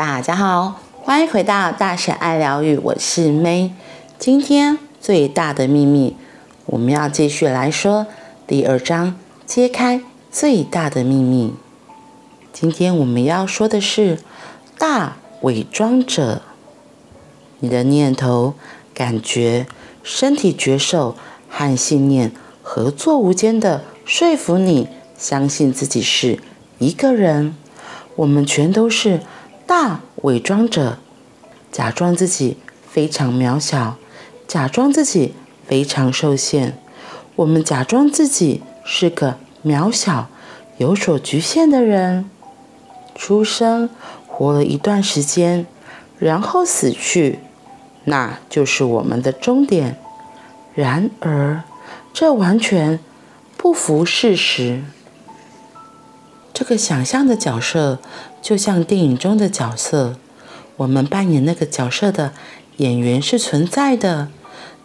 大家好，欢迎回到大婶爱疗愈，我是 May。今天最大的秘密，我们要继续来说第二章，揭开最大的秘密。今天我们要说的是大伪装者。你的念头、感觉、身体觉受和信念合作无间的说服你，相信自己是一个人。我们全都是。大伪装者，假装自己非常渺小，假装自己非常受限。我们假装自己是个渺小、有所局限的人，出生，活了一段时间，然后死去，那就是我们的终点。然而，这完全不符事实。这个想象的角色，就像电影中的角色，我们扮演那个角色的演员是存在的，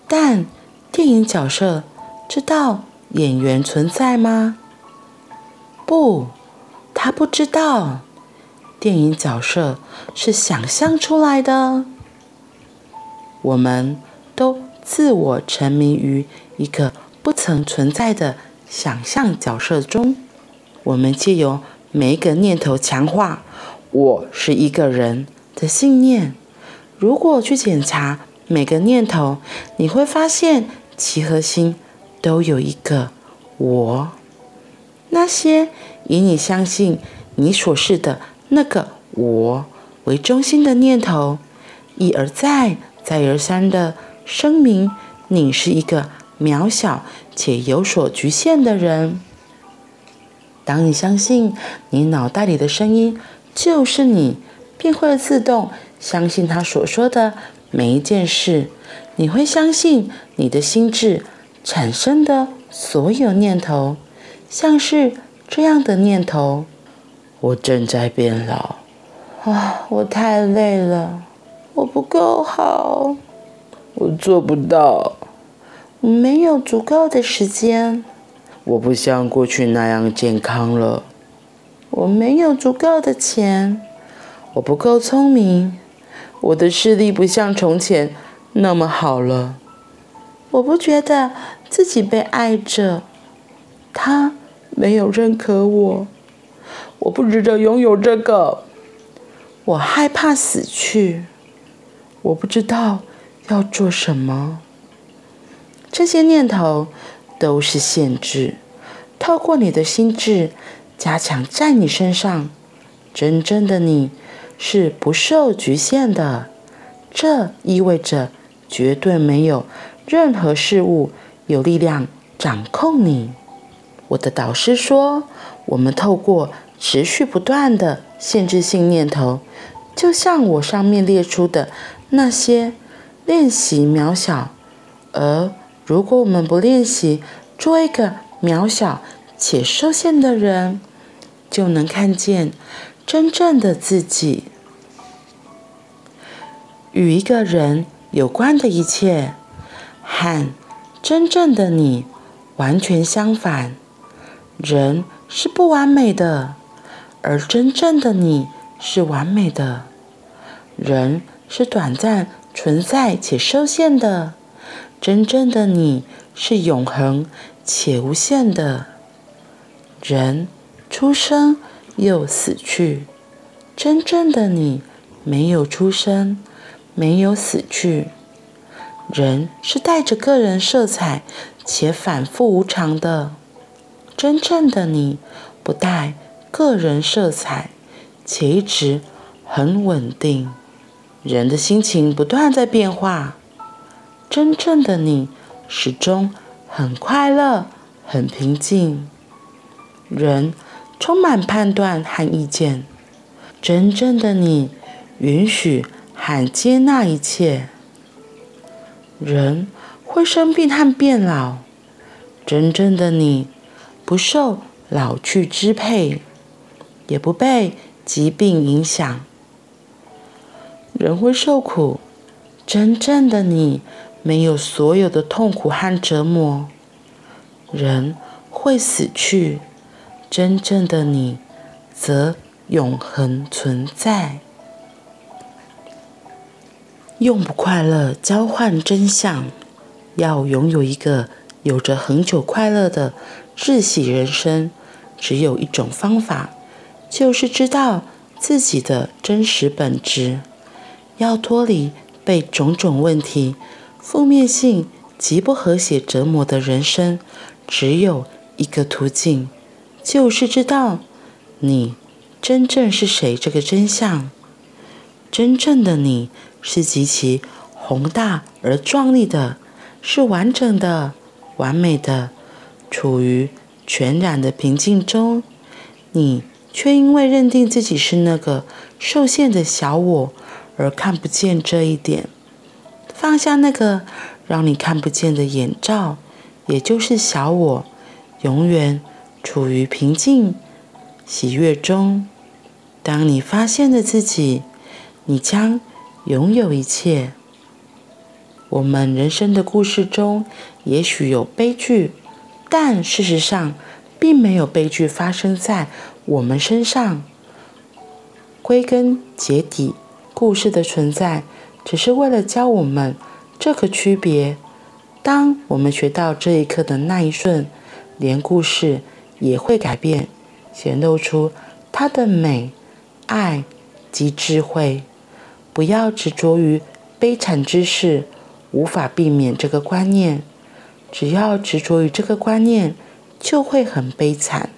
但电影角色知道演员存在吗？不，他不知道。电影角色是想象出来的。我们都自我沉迷于一个不曾存在的想象角色中，我们借由每一个念头强化“我是一个人”的信念。如果去检查每个念头，你会发现其核心都有一个“我”。那些以你相信你所是的那个“我”为中心的念头，一而再、再而三的声明你是一个渺小且有所局限的人。当你相信你脑袋里的声音就是你，便会自动相信他所说的每一件事。你会相信你的心智产生的所有念头，像是这样的念头：我正在变老，啊，我太累了，我不够好，我做不到，我没有足够的时间。我不像过去那样健康了，我没有足够的钱，我不够聪明，我的视力不像从前那么好了，我不觉得自己被爱着，他没有认可我，我不值得拥有这个，我害怕死去，我不知道要做什么，这些念头。都是限制，透过你的心智加强在你身上。真正的你是不受局限的，这意味着绝对没有任何事物有力量掌控你。我的导师说，我们透过持续不断的限制性念头，就像我上面列出的那些练习渺小，而。如果我们不练习做一个渺小且受限的人，就能看见真正的自己。与一个人有关的一切，和真正的你完全相反。人是不完美的，而真正的你是完美的。人是短暂存在且受限的。真正的你是永恒且无限的。人出生又死去，真正的你没有出生，没有死去。人是带着个人色彩且反复无常的，真正的你不带个人色彩，且一直很稳定。人的心情不断在变化。真正的你始终很快乐、很平静。人充满判断和意见。真正的你允许和接纳一切。人会生病和变老。真正的你不受老去支配，也不被疾病影响。人会受苦。真正的你。没有所有的痛苦和折磨，人会死去，真正的你则永恒存在。用不快乐交换真相，要拥有一个有着恒久快乐的窒息人生，只有一种方法，就是知道自己的真实本质。要脱离被种种问题、负面性极不和谐折磨的人生，只有一个途径，就是知道你真正是谁这个真相。真正的你是极其宏大而壮丽的，是完整的、完美的，处于全然的平静中。你却因为认定自己是那个受限的小我。而看不见这一点，放下那个让你看不见的眼罩，也就是小我，永远处于平静、喜悦中。当你发现了自己，你将拥有一切。我们人生的故事中，也许有悲剧，但事实上，并没有悲剧发生在我们身上。归根结底。故事的存在，只是为了教我们这个区别。当我们学到这一课的那一瞬，连故事也会改变，显露出它的美、爱及智慧。不要执着于悲惨之事，无法避免这个观念。只要执着于这个观念，就会很悲惨。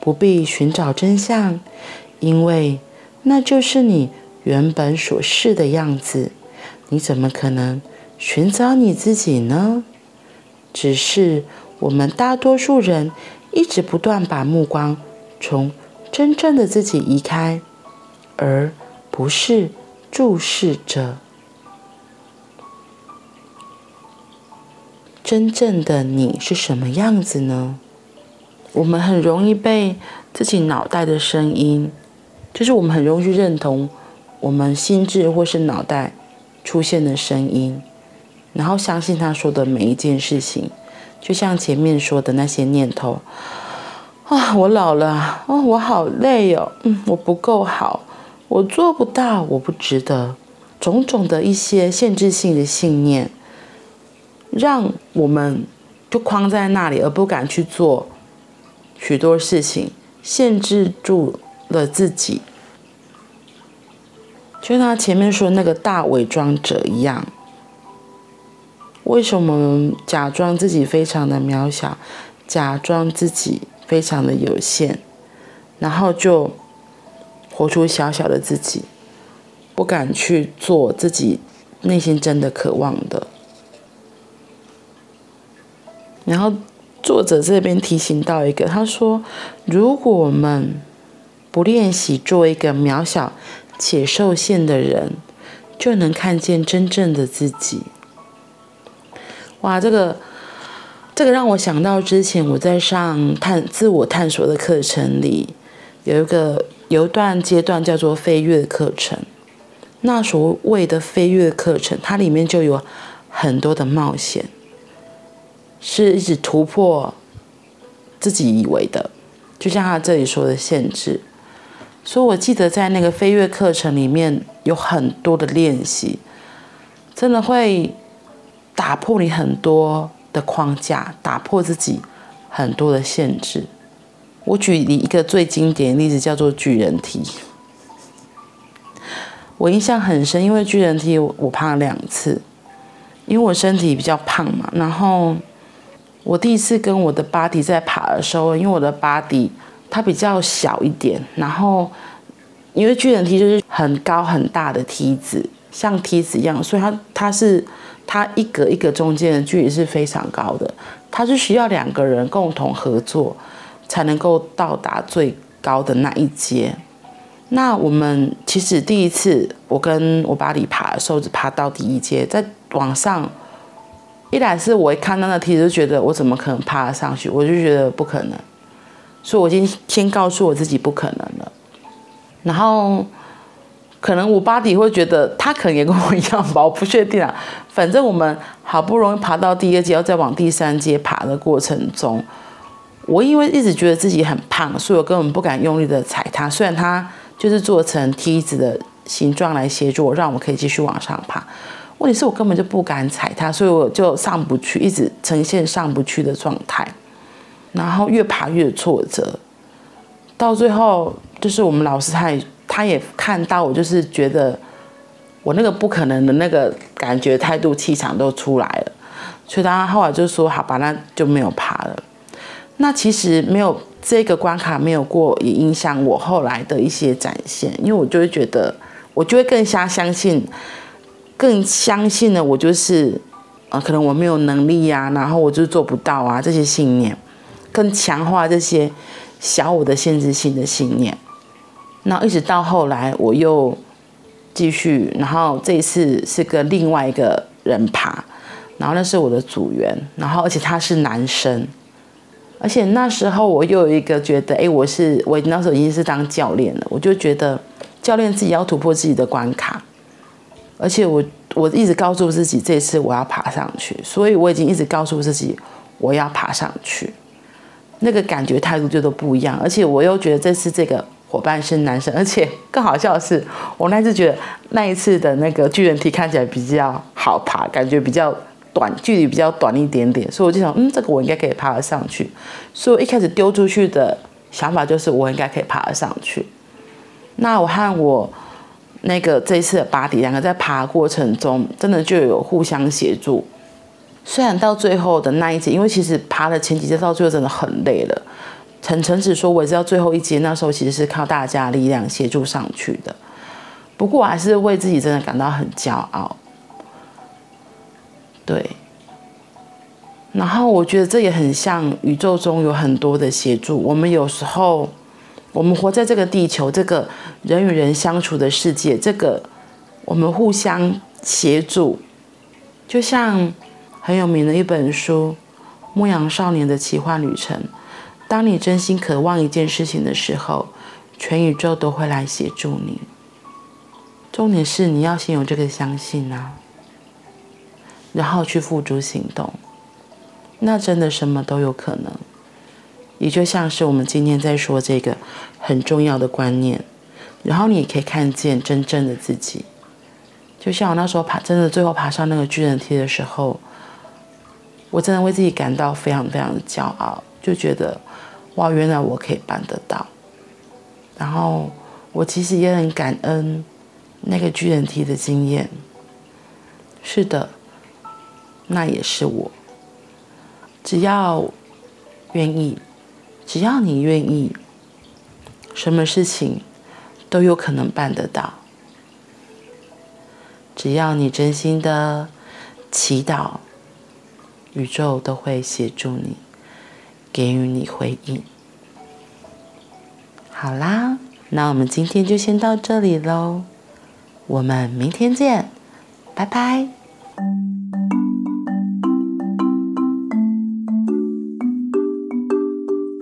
不必寻找真相，因为。那就是你原本所是的样子，你怎么可能寻找你自己呢？只是我们大多数人一直不断把目光从真正的自己移开，而不是注视着真正的你是什么样子呢？我们很容易被自己脑袋的声音。就是我们很容易去认同我们心智或是脑袋出现的声音，然后相信他说的每一件事情，就像前面说的那些念头啊，我老了啊，我好累哦，嗯，我不够好，我做不到，我不值得，种种的一些限制性的信念，让我们就框在那里，而不敢去做许多事情，限制住。了自己，就像前面说那个大伪装者一样。为什么假装自己非常的渺小，假装自己非常的有限，然后就活出小小的自己，不敢去做自己内心真的渴望的。然后作者这边提醒到一个，他说：“如果我们……”不练习做一个渺小且受限的人，就能看见真正的自己。哇，这个这个让我想到之前我在上探自我探索的课程里，有一个有一段阶段叫做飞跃课程。那所谓的飞跃课程，它里面就有很多的冒险，是一直突破自己以为的，就像他这里说的限制。所以，我记得在那个飞跃课程里面有很多的练习，真的会打破你很多的框架，打破自己很多的限制。我举你一个最经典的例子，叫做巨人梯。我印象很深，因为巨人梯我爬了两次，因为我身体比较胖嘛。然后我第一次跟我的 buddy 在爬的时候，因为我的 buddy。它比较小一点，然后因为巨人梯就是很高很大的梯子，像梯子一样，所以它它是它一格一格中间的距离是非常高的，它是需要两个人共同合作才能够到达最高的那一阶。那我们其实第一次我跟我爸里爬的时候，只爬到第一阶，在往上，一来是我一看到那梯子就觉得我怎么可能爬得上去，我就觉得不可能。所以，我已经先告诉我自己不可能了。然后，可能我巴底会觉得他可能也跟我一样吧，我不确定啊。反正我们好不容易爬到第二阶，要再往第三阶爬的过程中，我因为一直觉得自己很胖，所以我根本不敢用力的踩它。虽然它就是做成梯子的形状来协助我，让我可以继续往上爬。问题是我根本就不敢踩它，所以我就上不去，一直呈现上不去的状态，然后越爬越挫折，到最后就是我们老师他也他也看到我，就是觉得我那个不可能的那个感觉、态度、气场都出来了，所以他后来就说：“好吧，那就没有爬了。”那其实没有这个关卡没有过，也影响我后来的一些展现，因为我就会觉得，我就会更加相信。更相信了，我就是，呃，可能我没有能力呀、啊，然后我就做不到啊，这些信念，更强化这些小我的限制性的信念。那一直到后来，我又继续，然后这一次是跟另外一个人爬，然后那是我的组员，然后而且他是男生，而且那时候我又有一个觉得，哎，我是我那时候已经是当教练了，我就觉得教练自己要突破自己的关卡。而且我我一直告诉自己，这次我要爬上去，所以我已经一直告诉自己，我要爬上去。那个感觉态度就都不一样，而且我又觉得这次这个伙伴是男生，而且更好笑的是，我那次觉得那一次的那个巨人梯看起来比较好爬，感觉比较短，距离比较短一点点，所以我就想，嗯，这个我应该可以爬得上去。所以我一开始丢出去的想法就是，我应该可以爬得上去。那我和我。那个这一次的巴迪两个在爬过程中，真的就有互相协助。虽然到最后的那一节，因为其实爬的前几节到最后真的很累了，很诚子说，我也知道最后一节那时候其实是靠大家力量协助上去的。不过我还是为自己真的感到很骄傲。对。然后我觉得这也很像宇宙中有很多的协助，我们有时候。我们活在这个地球，这个人与人相处的世界，这个我们互相协助，就像很有名的一本书《牧羊少年的奇幻旅程》。当你真心渴望一件事情的时候，全宇宙都会来协助你。重点是你要先有这个相信啊，然后去付诸行动，那真的什么都有可能。也就像是我们今天在说这个很重要的观念，然后你也可以看见真正的自己。就像我那时候爬，真的最后爬上那个巨人梯的时候，我真的为自己感到非常非常的骄傲，就觉得哇，原来我可以办得到。然后我其实也很感恩那个巨人梯的经验。是的，那也是我。只要愿意。只要你愿意，什么事情都有可能办得到。只要你真心的祈祷，宇宙都会协助你，给予你回应。好啦，那我们今天就先到这里喽，我们明天见，拜拜。